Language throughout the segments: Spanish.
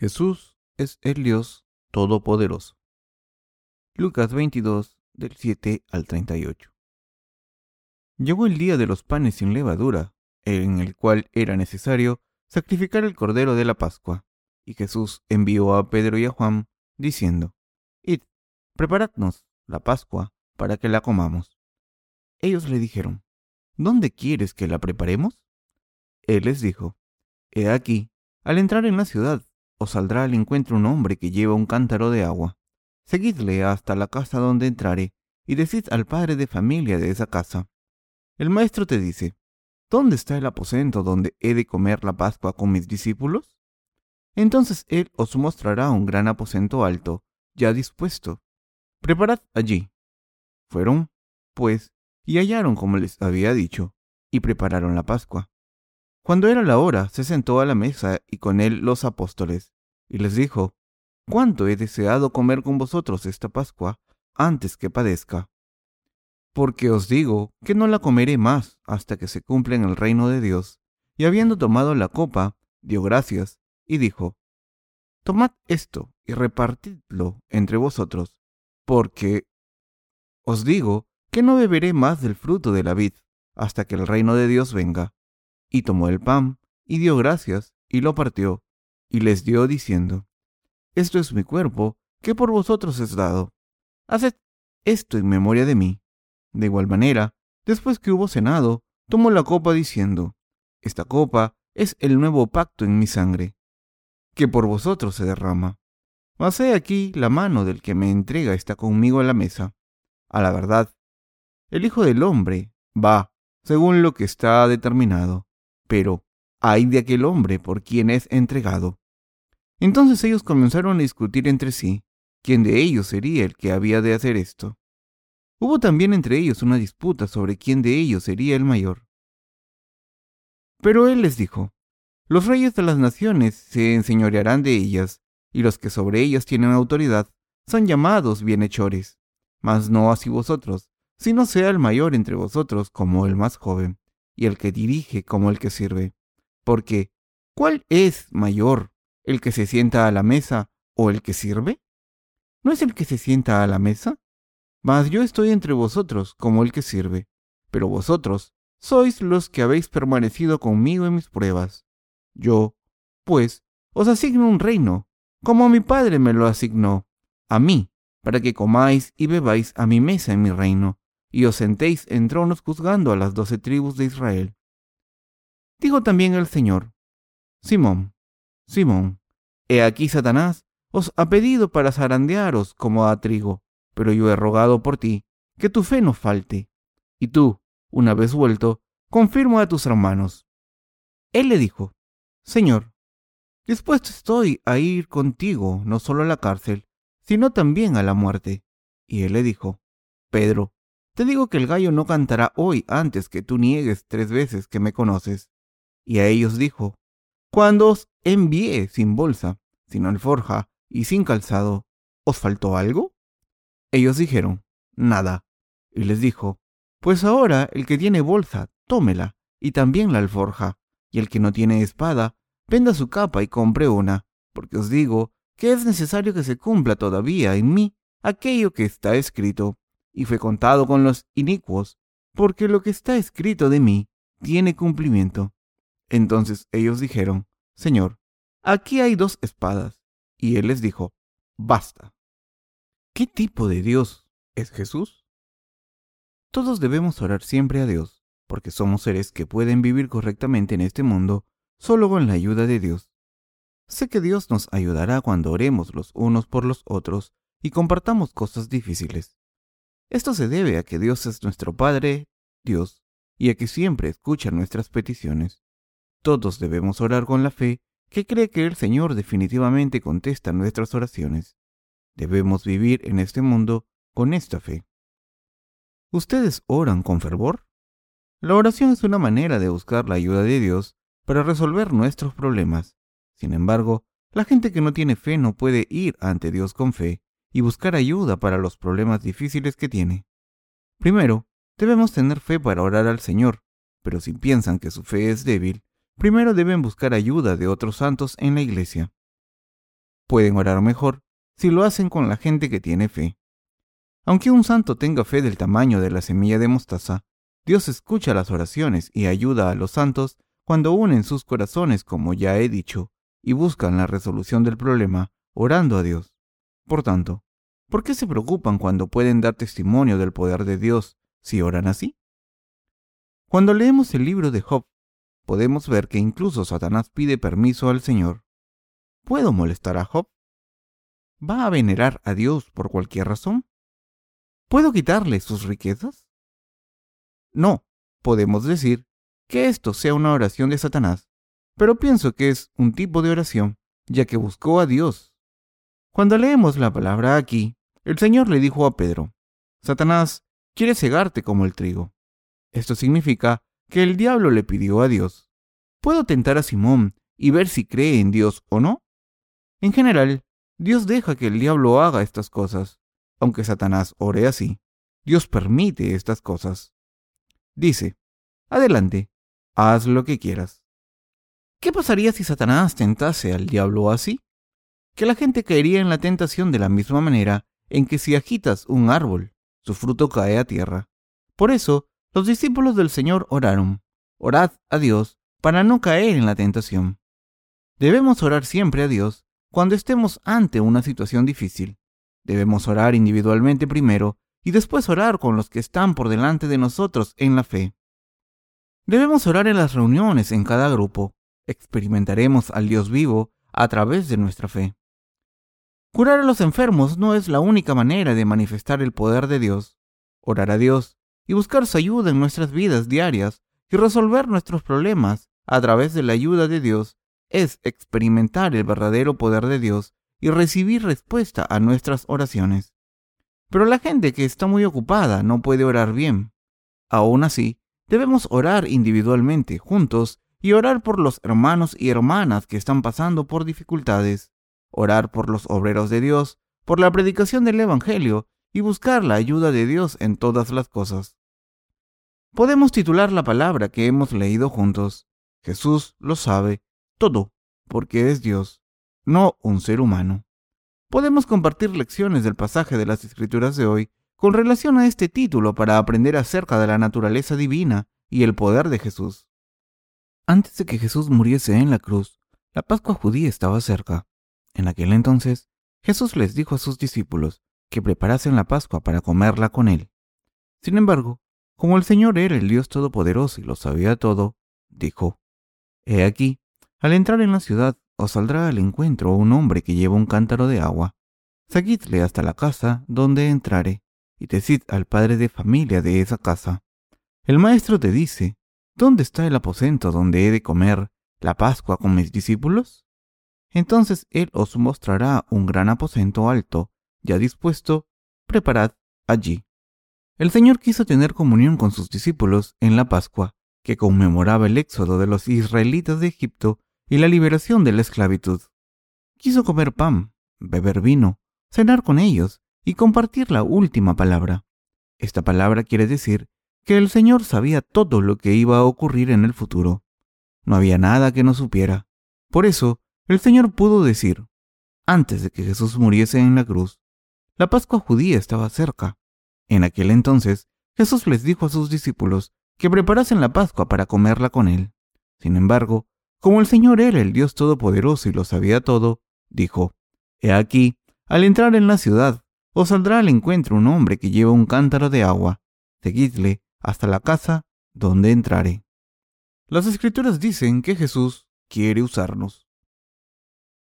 Jesús es el Dios Todopoderoso. Lucas 22, del 7 al 38. Llegó el día de los panes sin levadura, en el cual era necesario sacrificar el cordero de la Pascua, y Jesús envió a Pedro y a Juan, diciendo, Id, preparadnos la Pascua para que la comamos. Ellos le dijeron, ¿Dónde quieres que la preparemos? Él les dijo, He aquí, al entrar en la ciudad, os saldrá al encuentro un hombre que lleva un cántaro de agua. Seguidle hasta la casa donde entrare, y decid al padre de familia de esa casa. El maestro te dice, ¿Dónde está el aposento donde he de comer la Pascua con mis discípulos? Entonces él os mostrará un gran aposento alto, ya dispuesto. Preparad allí. Fueron, pues, y hallaron como les había dicho, y prepararon la Pascua. Cuando era la hora, se sentó a la mesa y con él los apóstoles, y les dijo, ¿Cuánto he deseado comer con vosotros esta Pascua antes que padezca? Porque os digo que no la comeré más hasta que se cumpla en el reino de Dios. Y habiendo tomado la copa, dio gracias, y dijo, Tomad esto y repartidlo entre vosotros, porque os digo que no beberé más del fruto de la vid hasta que el reino de Dios venga y tomó el pan, y dio gracias, y lo partió, y les dio diciendo, Esto es mi cuerpo, que por vosotros es dado. Haced esto en memoria de mí. De igual manera, después que hubo cenado, tomó la copa diciendo, Esta copa es el nuevo pacto en mi sangre, que por vosotros se derrama. Mas he aquí la mano del que me entrega está conmigo a la mesa. A la verdad, el Hijo del Hombre va según lo que está determinado pero hay de aquel hombre por quien es entregado. Entonces ellos comenzaron a discutir entre sí quién de ellos sería el que había de hacer esto. Hubo también entre ellos una disputa sobre quién de ellos sería el mayor. Pero él les dijo, los reyes de las naciones se enseñorearán de ellas, y los que sobre ellas tienen autoridad son llamados bienhechores. Mas no así vosotros, sino sea el mayor entre vosotros como el más joven, y el que dirige como el que sirve. Porque, ¿cuál es mayor, el que se sienta a la mesa o el que sirve? ¿No es el que se sienta a la mesa? Mas yo estoy entre vosotros como el que sirve, pero vosotros sois los que habéis permanecido conmigo en mis pruebas. Yo, pues, os asigno un reino, como mi Padre me lo asignó, a mí, para que comáis y bebáis a mi mesa en mi reino, y os sentéis en tronos juzgando a las doce tribus de Israel. Dijo también el Señor, Simón, Simón, he aquí Satanás os ha pedido para zarandearos como a trigo, pero yo he rogado por ti, que tu fe no falte. Y tú, una vez vuelto, confirmo a tus hermanos. Él le dijo, Señor, dispuesto estoy a ir contigo no solo a la cárcel, sino también a la muerte. Y él le dijo, Pedro, te digo que el gallo no cantará hoy antes que tú niegues tres veces que me conoces. Y a ellos dijo, Cuando os envié sin bolsa, sin alforja y sin calzado, ¿os faltó algo? Ellos dijeron, Nada. Y les dijo, Pues ahora el que tiene bolsa, tómela, y también la alforja, y el que no tiene espada, venda su capa y compre una, porque os digo que es necesario que se cumpla todavía en mí aquello que está escrito y fue contado con los inicuos, porque lo que está escrito de mí tiene cumplimiento. Entonces ellos dijeron, Señor, aquí hay dos espadas. Y él les dijo, basta. ¿Qué tipo de Dios es Jesús? Todos debemos orar siempre a Dios, porque somos seres que pueden vivir correctamente en este mundo solo con la ayuda de Dios. Sé que Dios nos ayudará cuando oremos los unos por los otros y compartamos cosas difíciles. Esto se debe a que Dios es nuestro Padre, Dios, y a que siempre escucha nuestras peticiones. Todos debemos orar con la fe que cree que el Señor definitivamente contesta nuestras oraciones. Debemos vivir en este mundo con esta fe. ¿Ustedes oran con fervor? La oración es una manera de buscar la ayuda de Dios para resolver nuestros problemas. Sin embargo, la gente que no tiene fe no puede ir ante Dios con fe y buscar ayuda para los problemas difíciles que tiene. Primero, debemos tener fe para orar al Señor, pero si piensan que su fe es débil, primero deben buscar ayuda de otros santos en la iglesia. pueden orar mejor si lo hacen con la gente que tiene fe. Aunque un santo tenga fe del tamaño de la semilla de mostaza, Dios escucha las oraciones y ayuda a los santos cuando unen sus corazones, como ya he dicho, y buscan la resolución del problema orando a Dios. Por tanto, ¿por qué se preocupan cuando pueden dar testimonio del poder de Dios si oran así? Cuando leemos el libro de Job, podemos ver que incluso Satanás pide permiso al Señor. ¿Puedo molestar a Job? ¿Va a venerar a Dios por cualquier razón? ¿Puedo quitarle sus riquezas? No, podemos decir que esto sea una oración de Satanás, pero pienso que es un tipo de oración, ya que buscó a Dios. Cuando leemos la palabra aquí, el Señor le dijo a Pedro, Satanás quiere cegarte como el trigo. Esto significa que el diablo le pidió a Dios, ¿puedo tentar a Simón y ver si cree en Dios o no? En general, Dios deja que el diablo haga estas cosas, aunque Satanás ore así. Dios permite estas cosas. Dice, adelante, haz lo que quieras. ¿Qué pasaría si Satanás tentase al diablo así? Que la gente caería en la tentación de la misma manera en que si agitas un árbol, su fruto cae a tierra. Por eso, los discípulos del Señor oraron, orad a Dios para no caer en la tentación. Debemos orar siempre a Dios cuando estemos ante una situación difícil. Debemos orar individualmente primero y después orar con los que están por delante de nosotros en la fe. Debemos orar en las reuniones en cada grupo. Experimentaremos al Dios vivo a través de nuestra fe. Curar a los enfermos no es la única manera de manifestar el poder de Dios. Orar a Dios y buscar su ayuda en nuestras vidas diarias y resolver nuestros problemas a través de la ayuda de Dios es experimentar el verdadero poder de Dios y recibir respuesta a nuestras oraciones. Pero la gente que está muy ocupada no puede orar bien. Aún así, debemos orar individualmente, juntos, y orar por los hermanos y hermanas que están pasando por dificultades, orar por los obreros de Dios, por la predicación del Evangelio y buscar la ayuda de Dios en todas las cosas. Podemos titular la palabra que hemos leído juntos. Jesús lo sabe todo, porque es Dios, no un ser humano podemos compartir lecciones del pasaje de las Escrituras de hoy con relación a este título para aprender acerca de la naturaleza divina y el poder de Jesús. Antes de que Jesús muriese en la cruz, la Pascua judía estaba cerca. En aquel entonces, Jesús les dijo a sus discípulos que preparasen la Pascua para comerla con él. Sin embargo, como el Señor era el Dios Todopoderoso y lo sabía todo, dijo, He aquí, al entrar en la ciudad, os saldrá al encuentro un hombre que lleva un cántaro de agua. Seguidle hasta la casa donde entrare, y decid al padre de familia de esa casa. El maestro te dice, ¿dónde está el aposento donde he de comer la Pascua con mis discípulos? Entonces él os mostrará un gran aposento alto, ya dispuesto, preparad allí. El Señor quiso tener comunión con sus discípulos en la Pascua, que conmemoraba el éxodo de los israelitas de Egipto y la liberación de la esclavitud. Quiso comer pan, beber vino, cenar con ellos y compartir la última palabra. Esta palabra quiere decir que el Señor sabía todo lo que iba a ocurrir en el futuro. No había nada que no supiera. Por eso, el Señor pudo decir, antes de que Jesús muriese en la cruz, la Pascua judía estaba cerca. En aquel entonces, Jesús les dijo a sus discípulos que preparasen la Pascua para comerla con él. Sin embargo, como el Señor era el Dios Todopoderoso y lo sabía todo, dijo, He aquí, al entrar en la ciudad, os saldrá al encuentro un hombre que lleva un cántaro de agua. Seguidle hasta la casa donde entrare. Las escrituras dicen que Jesús quiere usarnos.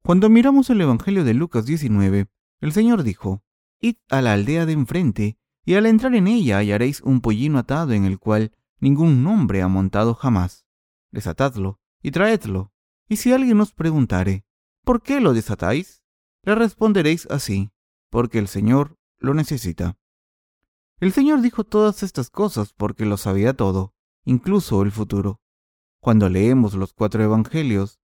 Cuando miramos el Evangelio de Lucas 19, el Señor dijo, Id a la aldea de enfrente, y al entrar en ella hallaréis un pollino atado en el cual ningún hombre ha montado jamás. Desatadlo y traedlo. Y si alguien os preguntare, ¿por qué lo desatáis? Le responderéis así, porque el Señor lo necesita. El Señor dijo todas estas cosas porque lo sabía todo, incluso el futuro. Cuando leemos los cuatro evangelios,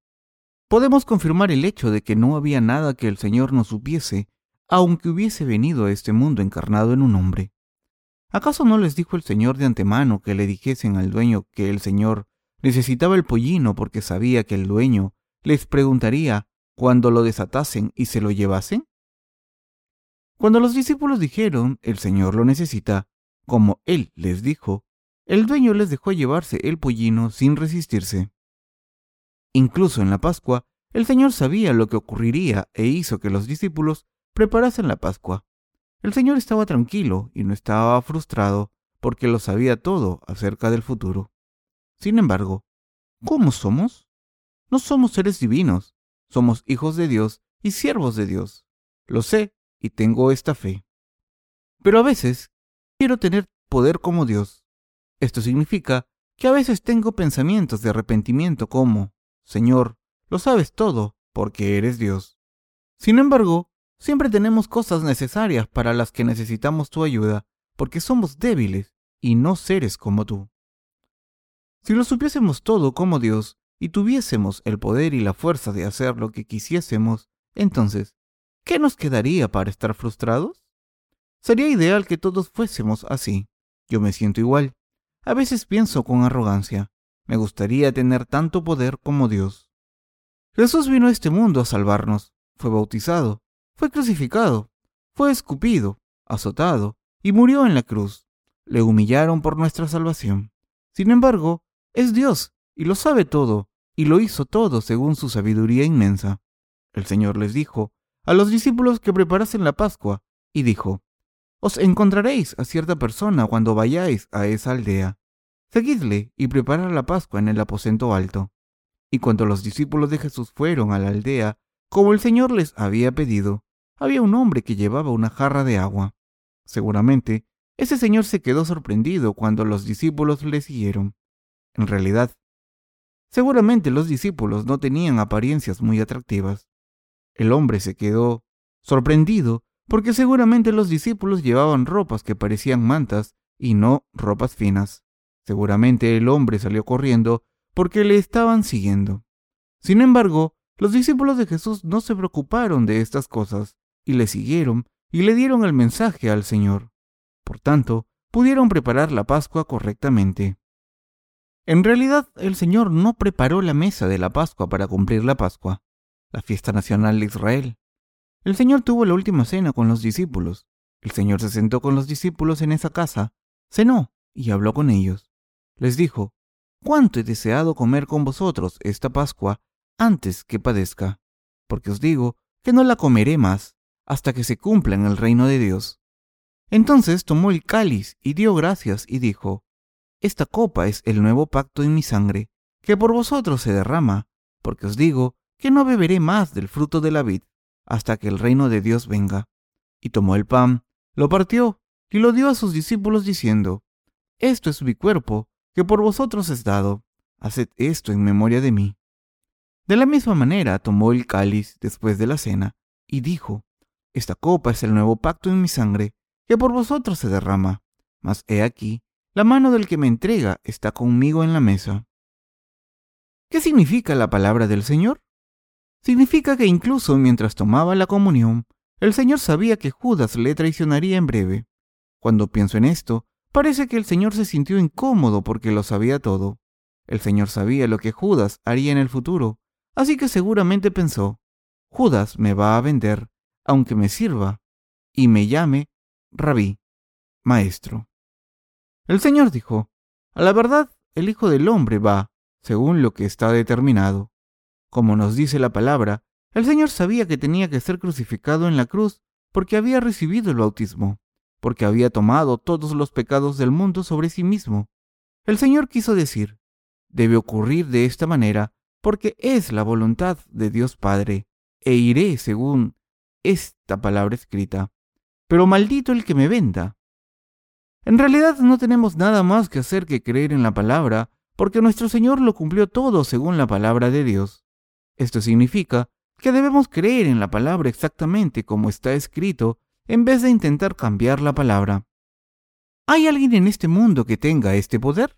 podemos confirmar el hecho de que no había nada que el Señor no supiese, aunque hubiese venido a este mundo encarnado en un hombre. ¿Acaso no les dijo el Señor de antemano que le dijesen al dueño que el Señor Necesitaba el pollino porque sabía que el dueño les preguntaría cuando lo desatasen y se lo llevasen? Cuando los discípulos dijeron, el Señor lo necesita, como Él les dijo, el dueño les dejó llevarse el pollino sin resistirse. Incluso en la Pascua, el Señor sabía lo que ocurriría e hizo que los discípulos preparasen la Pascua. El Señor estaba tranquilo y no estaba frustrado porque lo sabía todo acerca del futuro. Sin embargo, ¿cómo somos? No somos seres divinos, somos hijos de Dios y siervos de Dios. Lo sé y tengo esta fe. Pero a veces quiero tener poder como Dios. Esto significa que a veces tengo pensamientos de arrepentimiento como, Señor, lo sabes todo porque eres Dios. Sin embargo, siempre tenemos cosas necesarias para las que necesitamos tu ayuda porque somos débiles y no seres como tú. Si lo supiésemos todo como Dios y tuviésemos el poder y la fuerza de hacer lo que quisiésemos, entonces, ¿qué nos quedaría para estar frustrados? Sería ideal que todos fuésemos así. Yo me siento igual. A veces pienso con arrogancia. Me gustaría tener tanto poder como Dios. Jesús vino a este mundo a salvarnos. Fue bautizado, fue crucificado, fue escupido, azotado y murió en la cruz. Le humillaron por nuestra salvación. Sin embargo, es Dios y lo sabe todo, y lo hizo todo según su sabiduría inmensa. El Señor les dijo a los discípulos que preparasen la Pascua, y dijo, Os encontraréis a cierta persona cuando vayáis a esa aldea. Seguidle y preparad la Pascua en el aposento alto. Y cuando los discípulos de Jesús fueron a la aldea, como el Señor les había pedido, había un hombre que llevaba una jarra de agua. Seguramente, ese señor se quedó sorprendido cuando los discípulos le siguieron. En realidad, seguramente los discípulos no tenían apariencias muy atractivas. El hombre se quedó sorprendido porque seguramente los discípulos llevaban ropas que parecían mantas y no ropas finas. Seguramente el hombre salió corriendo porque le estaban siguiendo. Sin embargo, los discípulos de Jesús no se preocuparon de estas cosas y le siguieron y le dieron el mensaje al Señor. Por tanto, pudieron preparar la Pascua correctamente. En realidad, el Señor no preparó la mesa de la Pascua para cumplir la Pascua, la fiesta nacional de Israel. El Señor tuvo la última cena con los discípulos. El Señor se sentó con los discípulos en esa casa, cenó y habló con ellos. Les dijo, cuánto he deseado comer con vosotros esta Pascua antes que padezca, porque os digo que no la comeré más hasta que se cumpla en el reino de Dios. Entonces tomó el cáliz y dio gracias y dijo, esta copa es el nuevo pacto en mi sangre, que por vosotros se derrama, porque os digo que no beberé más del fruto de la vid hasta que el reino de Dios venga. Y tomó el pan, lo partió y lo dio a sus discípulos diciendo, Esto es mi cuerpo, que por vosotros es dado, haced esto en memoria de mí. De la misma manera tomó el cáliz después de la cena, y dijo, Esta copa es el nuevo pacto en mi sangre, que por vosotros se derrama, mas he aquí, la mano del que me entrega está conmigo en la mesa. ¿Qué significa la palabra del Señor? Significa que incluso mientras tomaba la comunión, el Señor sabía que Judas le traicionaría en breve. Cuando pienso en esto, parece que el Señor se sintió incómodo porque lo sabía todo. El Señor sabía lo que Judas haría en el futuro, así que seguramente pensó, Judas me va a vender, aunque me sirva, y me llame rabí, maestro. El Señor dijo, A la verdad, el Hijo del Hombre va, según lo que está determinado. Como nos dice la palabra, el Señor sabía que tenía que ser crucificado en la cruz porque había recibido el bautismo, porque había tomado todos los pecados del mundo sobre sí mismo. El Señor quiso decir, debe ocurrir de esta manera porque es la voluntad de Dios Padre, e iré según esta palabra escrita. Pero maldito el que me venda. En realidad no tenemos nada más que hacer que creer en la palabra, porque nuestro Señor lo cumplió todo según la palabra de Dios. Esto significa que debemos creer en la palabra exactamente como está escrito, en vez de intentar cambiar la palabra. ¿Hay alguien en este mundo que tenga este poder?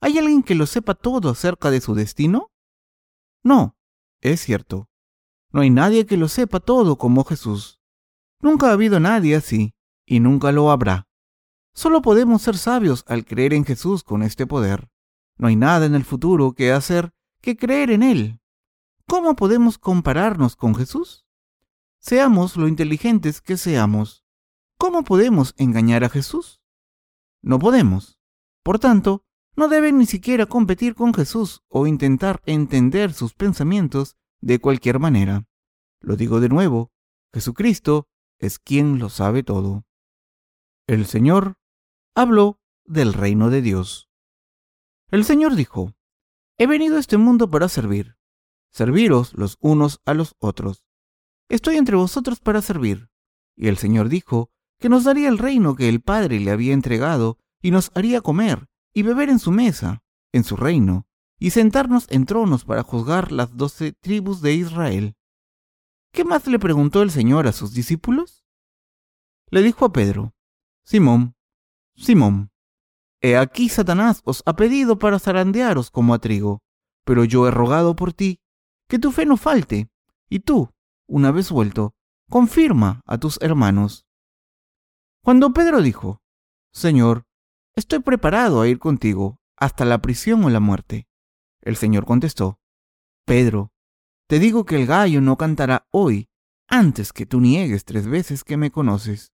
¿Hay alguien que lo sepa todo acerca de su destino? No, es cierto. No hay nadie que lo sepa todo como Jesús. Nunca ha habido nadie así, y nunca lo habrá. Solo podemos ser sabios al creer en Jesús con este poder. No hay nada en el futuro que hacer que creer en Él. ¿cómo podemos compararnos con Jesús? Seamos lo inteligentes que seamos. ¿Cómo podemos engañar a Jesús? No podemos. Por tanto, no deben ni siquiera competir con Jesús o intentar entender sus pensamientos de cualquier manera. Lo digo de nuevo, Jesucristo es quien lo sabe todo. El Señor habló del reino de Dios. El Señor dijo, He venido a este mundo para servir, serviros los unos a los otros. Estoy entre vosotros para servir. Y el Señor dijo que nos daría el reino que el Padre le había entregado y nos haría comer y beber en su mesa, en su reino, y sentarnos en tronos para juzgar las doce tribus de Israel. ¿Qué más le preguntó el Señor a sus discípulos? Le dijo a Pedro, Simón, Simón, he aquí Satanás os ha pedido para zarandearos como a trigo, pero yo he rogado por ti, que tu fe no falte, y tú, una vez vuelto, confirma a tus hermanos. Cuando Pedro dijo, Señor, estoy preparado a ir contigo hasta la prisión o la muerte. El Señor contestó, Pedro, te digo que el gallo no cantará hoy antes que tú niegues tres veces que me conoces.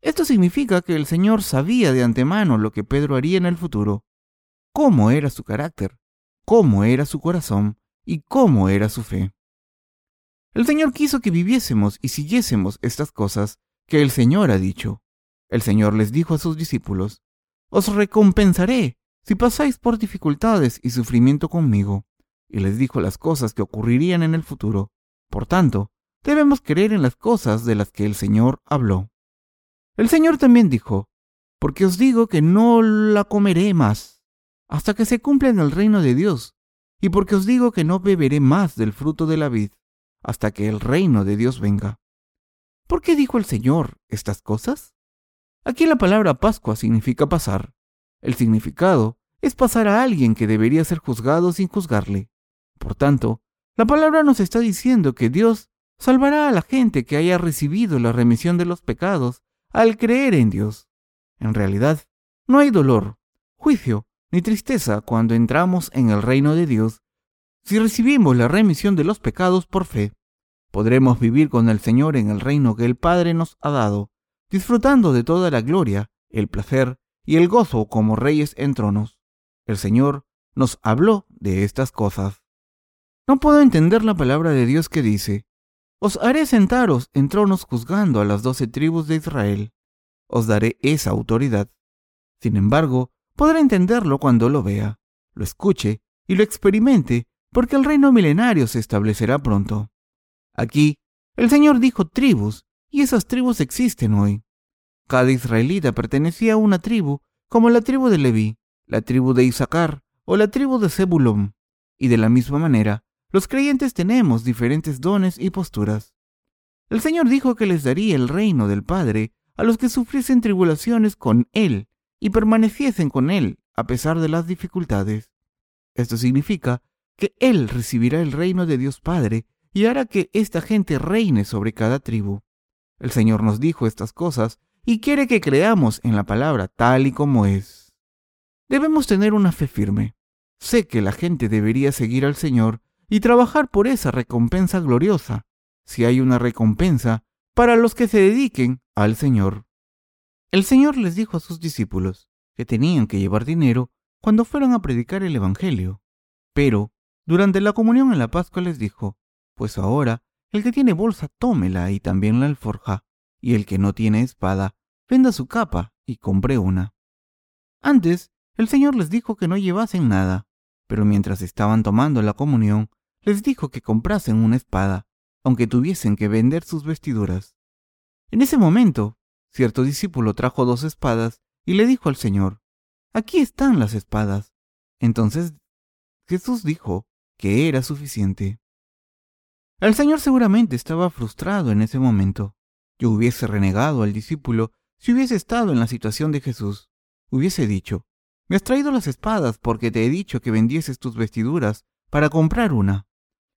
Esto significa que el Señor sabía de antemano lo que Pedro haría en el futuro, cómo era su carácter, cómo era su corazón y cómo era su fe. El Señor quiso que viviésemos y siguiésemos estas cosas que el Señor ha dicho. El Señor les dijo a sus discípulos, Os recompensaré si pasáis por dificultades y sufrimiento conmigo. Y les dijo las cosas que ocurrirían en el futuro. Por tanto, debemos creer en las cosas de las que el Señor habló. El Señor también dijo, Porque os digo que no la comeré más, hasta que se cumpla en el reino de Dios, y porque os digo que no beberé más del fruto de la vid, hasta que el reino de Dios venga. ¿Por qué dijo el Señor estas cosas? Aquí la palabra Pascua significa pasar. El significado es pasar a alguien que debería ser juzgado sin juzgarle. Por tanto, la palabra nos está diciendo que Dios salvará a la gente que haya recibido la remisión de los pecados al creer en Dios. En realidad, no hay dolor, juicio ni tristeza cuando entramos en el reino de Dios si recibimos la remisión de los pecados por fe, podremos vivir con el Señor en el reino que el Padre nos ha dado, disfrutando de toda la gloria, el placer y el gozo como reyes en tronos. El Señor nos habló de estas cosas. No puedo entender la palabra de Dios que dice, Os haré sentaros en tronos juzgando a las doce tribus de Israel. Os daré esa autoridad. Sin embargo, podré entenderlo cuando lo vea, lo escuche y lo experimente porque el reino milenario se establecerá pronto. Aquí, el Señor dijo tribus, y esas tribus existen hoy. Cada israelita pertenecía a una tribu, como la tribu de Leví, la tribu de Isaacar o la tribu de Zebulón. Y de la misma manera, los creyentes tenemos diferentes dones y posturas. El Señor dijo que les daría el reino del Padre a los que sufriesen tribulaciones con Él y permaneciesen con Él a pesar de las dificultades. Esto significa que Él recibirá el reino de Dios Padre y hará que esta gente reine sobre cada tribu. El Señor nos dijo estas cosas y quiere que creamos en la palabra tal y como es. Debemos tener una fe firme. Sé que la gente debería seguir al Señor y trabajar por esa recompensa gloriosa, si hay una recompensa para los que se dediquen al Señor. El Señor les dijo a sus discípulos que tenían que llevar dinero cuando fueran a predicar el Evangelio, pero durante la comunión en la Pascua les dijo, Pues ahora, el que tiene bolsa, tómela y también la alforja, y el que no tiene espada, venda su capa y compre una. Antes, el Señor les dijo que no llevasen nada, pero mientras estaban tomando la comunión, les dijo que comprasen una espada, aunque tuviesen que vender sus vestiduras. En ese momento, cierto discípulo trajo dos espadas y le dijo al Señor, Aquí están las espadas. Entonces Jesús dijo, que era suficiente. El Señor seguramente estaba frustrado en ese momento. Yo hubiese renegado al discípulo si hubiese estado en la situación de Jesús. Hubiese dicho, me has traído las espadas porque te he dicho que vendieses tus vestiduras para comprar una.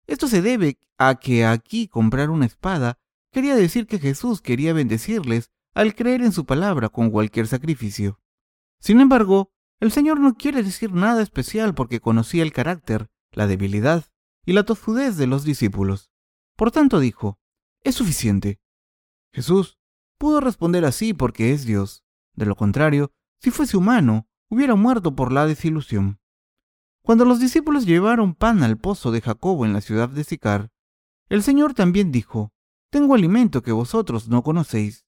Esto se debe a que aquí comprar una espada quería decir que Jesús quería bendecirles al creer en su palabra con cualquier sacrificio. Sin embargo, el Señor no quiere decir nada especial porque conocía el carácter la debilidad y la tozudez de los discípulos. Por tanto dijo, es suficiente. Jesús pudo responder así porque es Dios. De lo contrario, si fuese humano, hubiera muerto por la desilusión. Cuando los discípulos llevaron pan al pozo de Jacobo en la ciudad de Sicar, el Señor también dijo, Tengo alimento que vosotros no conocéis.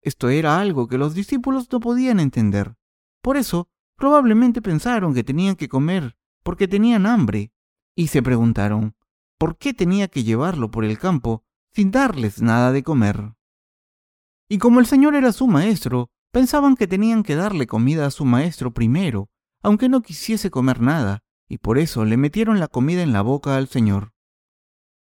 Esto era algo que los discípulos no podían entender. Por eso, probablemente pensaron que tenían que comer porque tenían hambre, y se preguntaron, ¿por qué tenía que llevarlo por el campo sin darles nada de comer? Y como el Señor era su maestro, pensaban que tenían que darle comida a su maestro primero, aunque no quisiese comer nada, y por eso le metieron la comida en la boca al Señor.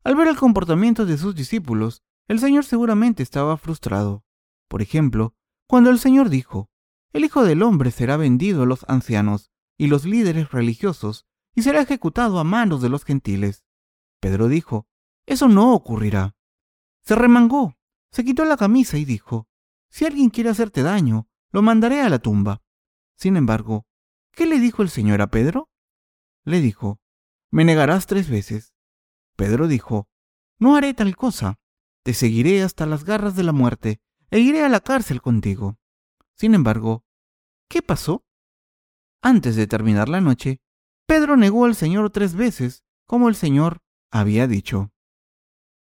Al ver el comportamiento de sus discípulos, el Señor seguramente estaba frustrado. Por ejemplo, cuando el Señor dijo, El Hijo del Hombre será vendido a los ancianos y los líderes religiosos, y será ejecutado a manos de los gentiles. Pedro dijo, Eso no ocurrirá. Se remangó, se quitó la camisa y dijo, Si alguien quiere hacerte daño, lo mandaré a la tumba. Sin embargo, ¿qué le dijo el Señor a Pedro? Le dijo, Me negarás tres veces. Pedro dijo, No haré tal cosa. Te seguiré hasta las garras de la muerte e iré a la cárcel contigo. Sin embargo, ¿qué pasó? Antes de terminar la noche, Pedro negó al Señor tres veces, como el Señor había dicho.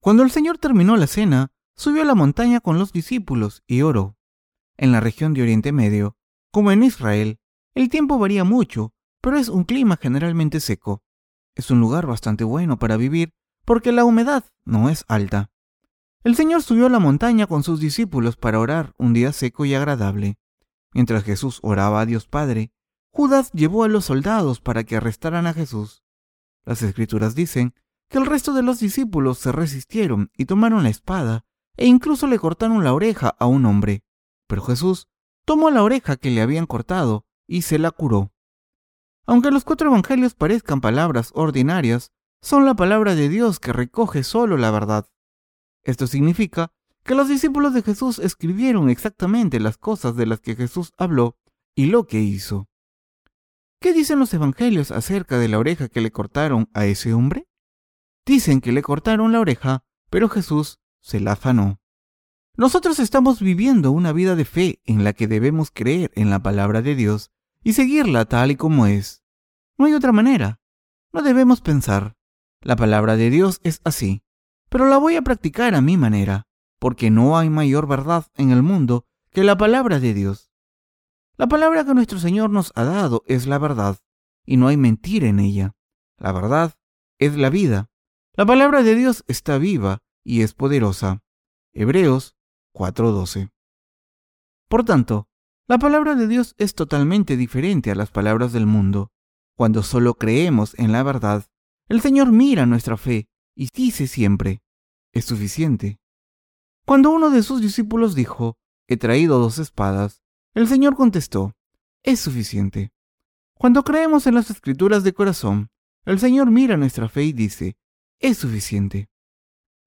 Cuando el Señor terminó la cena, subió a la montaña con los discípulos y oró. En la región de Oriente Medio, como en Israel, el tiempo varía mucho, pero es un clima generalmente seco. Es un lugar bastante bueno para vivir porque la humedad no es alta. El Señor subió a la montaña con sus discípulos para orar un día seco y agradable. Mientras Jesús oraba a Dios Padre, Judas llevó a los soldados para que arrestaran a Jesús. Las escrituras dicen que el resto de los discípulos se resistieron y tomaron la espada e incluso le cortaron la oreja a un hombre. Pero Jesús tomó la oreja que le habían cortado y se la curó. Aunque los cuatro evangelios parezcan palabras ordinarias, son la palabra de Dios que recoge solo la verdad. Esto significa que los discípulos de Jesús escribieron exactamente las cosas de las que Jesús habló y lo que hizo. ¿Qué dicen los evangelios acerca de la oreja que le cortaron a ese hombre? Dicen que le cortaron la oreja, pero Jesús se la afanó. Nosotros estamos viviendo una vida de fe en la que debemos creer en la palabra de Dios y seguirla tal y como es. No hay otra manera. No debemos pensar, la palabra de Dios es así, pero la voy a practicar a mi manera, porque no hay mayor verdad en el mundo que la palabra de Dios. La palabra que nuestro Señor nos ha dado es la verdad, y no hay mentira en ella. La verdad es la vida. La palabra de Dios está viva y es poderosa. Hebreos 4:12. Por tanto, la palabra de Dios es totalmente diferente a las palabras del mundo. Cuando solo creemos en la verdad, el Señor mira nuestra fe y dice siempre, es suficiente. Cuando uno de sus discípulos dijo, he traído dos espadas, el Señor contestó, es suficiente. Cuando creemos en las escrituras de corazón, el Señor mira nuestra fe y dice, es suficiente.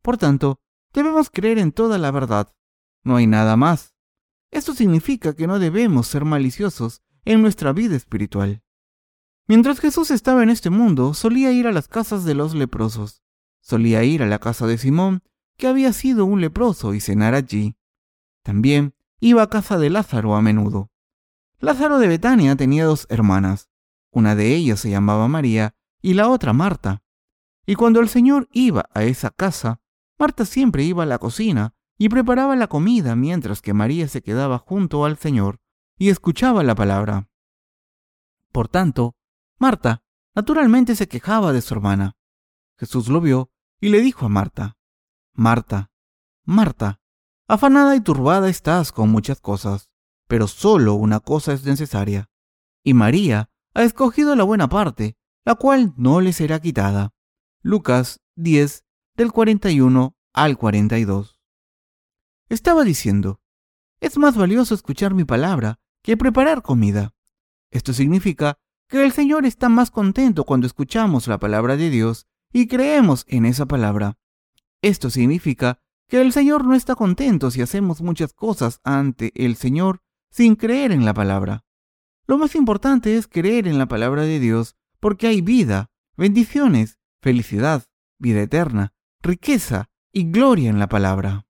Por tanto, debemos creer en toda la verdad. No hay nada más. Esto significa que no debemos ser maliciosos en nuestra vida espiritual. Mientras Jesús estaba en este mundo, solía ir a las casas de los leprosos. Solía ir a la casa de Simón, que había sido un leproso, y cenar allí. También iba a casa de Lázaro a menudo. Lázaro de Betania tenía dos hermanas. Una de ellas se llamaba María y la otra Marta. Y cuando el Señor iba a esa casa, Marta siempre iba a la cocina y preparaba la comida mientras que María se quedaba junto al Señor y escuchaba la palabra. Por tanto, Marta naturalmente se quejaba de su hermana. Jesús lo vio y le dijo a Marta, Marta, Marta, afanada y turbada estás con muchas cosas, pero solo una cosa es necesaria. Y María ha escogido la buena parte, la cual no le será quitada. Lucas 10 del 41 al 42. Estaba diciendo, es más valioso escuchar mi palabra que preparar comida. Esto significa que el Señor está más contento cuando escuchamos la palabra de Dios y creemos en esa palabra. Esto significa que el Señor no está contento si hacemos muchas cosas ante el Señor sin creer en la palabra. Lo más importante es creer en la palabra de Dios porque hay vida, bendiciones, felicidad, vida eterna, riqueza y gloria en la palabra.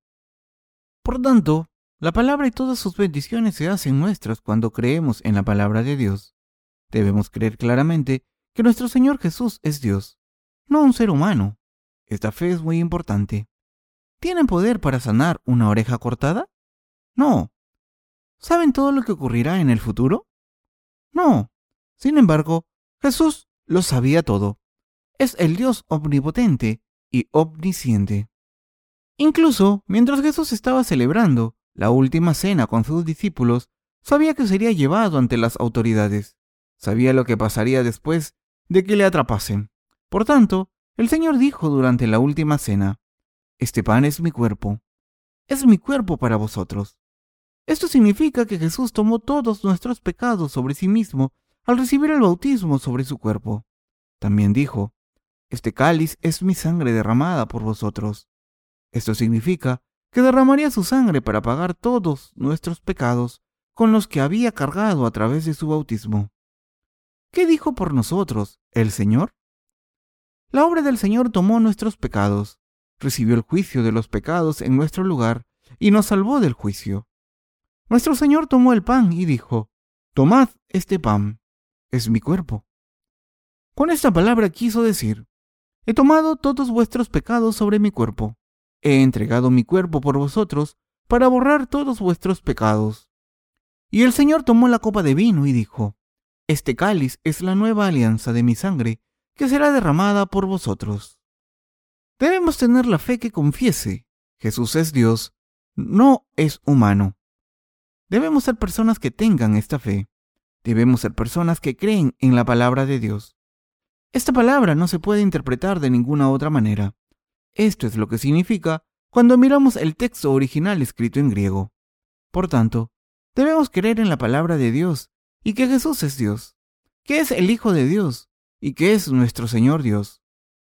Por tanto, la palabra y todas sus bendiciones se hacen nuestras cuando creemos en la palabra de Dios. Debemos creer claramente que nuestro Señor Jesús es Dios, no un ser humano. Esta fe es muy importante. ¿Tienen poder para sanar una oreja cortada? No. ¿Saben todo lo que ocurrirá en el futuro? No. Sin embargo, Jesús lo sabía todo. Es el Dios omnipotente y omnisciente. Incluso mientras Jesús estaba celebrando la última cena con sus discípulos, sabía que sería llevado ante las autoridades. Sabía lo que pasaría después de que le atrapasen. Por tanto, el Señor dijo durante la última cena, Este pan es mi cuerpo, es mi cuerpo para vosotros. Esto significa que Jesús tomó todos nuestros pecados sobre sí mismo al recibir el bautismo sobre su cuerpo. También dijo, Este cáliz es mi sangre derramada por vosotros. Esto significa que derramaría su sangre para pagar todos nuestros pecados con los que había cargado a través de su bautismo. ¿Qué dijo por nosotros el Señor? La obra del Señor tomó nuestros pecados, recibió el juicio de los pecados en nuestro lugar y nos salvó del juicio. Nuestro Señor tomó el pan y dijo, Tomad este pan, es mi cuerpo. Con esta palabra quiso decir, He tomado todos vuestros pecados sobre mi cuerpo, he entregado mi cuerpo por vosotros para borrar todos vuestros pecados. Y el Señor tomó la copa de vino y dijo, Este cáliz es la nueva alianza de mi sangre, que será derramada por vosotros. Debemos tener la fe que confiese, Jesús es Dios, no es humano. Debemos ser personas que tengan esta fe. Debemos ser personas que creen en la palabra de Dios. Esta palabra no se puede interpretar de ninguna otra manera. Esto es lo que significa cuando miramos el texto original escrito en griego. Por tanto, debemos creer en la palabra de Dios y que Jesús es Dios, que es el Hijo de Dios y que es nuestro Señor Dios.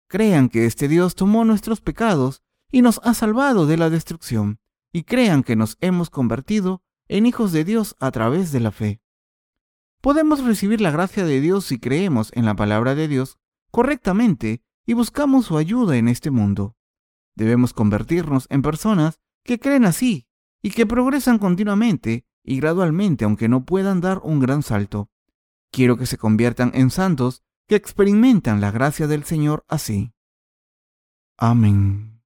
Crean que este Dios tomó nuestros pecados y nos ha salvado de la destrucción, y crean que nos hemos convertido en hijos de Dios a través de la fe. Podemos recibir la gracia de Dios si creemos en la palabra de Dios correctamente y buscamos su ayuda en este mundo. Debemos convertirnos en personas que creen así y que progresan continuamente y gradualmente aunque no puedan dar un gran salto. Quiero que se conviertan en santos que experimentan la gracia del Señor así. Amén.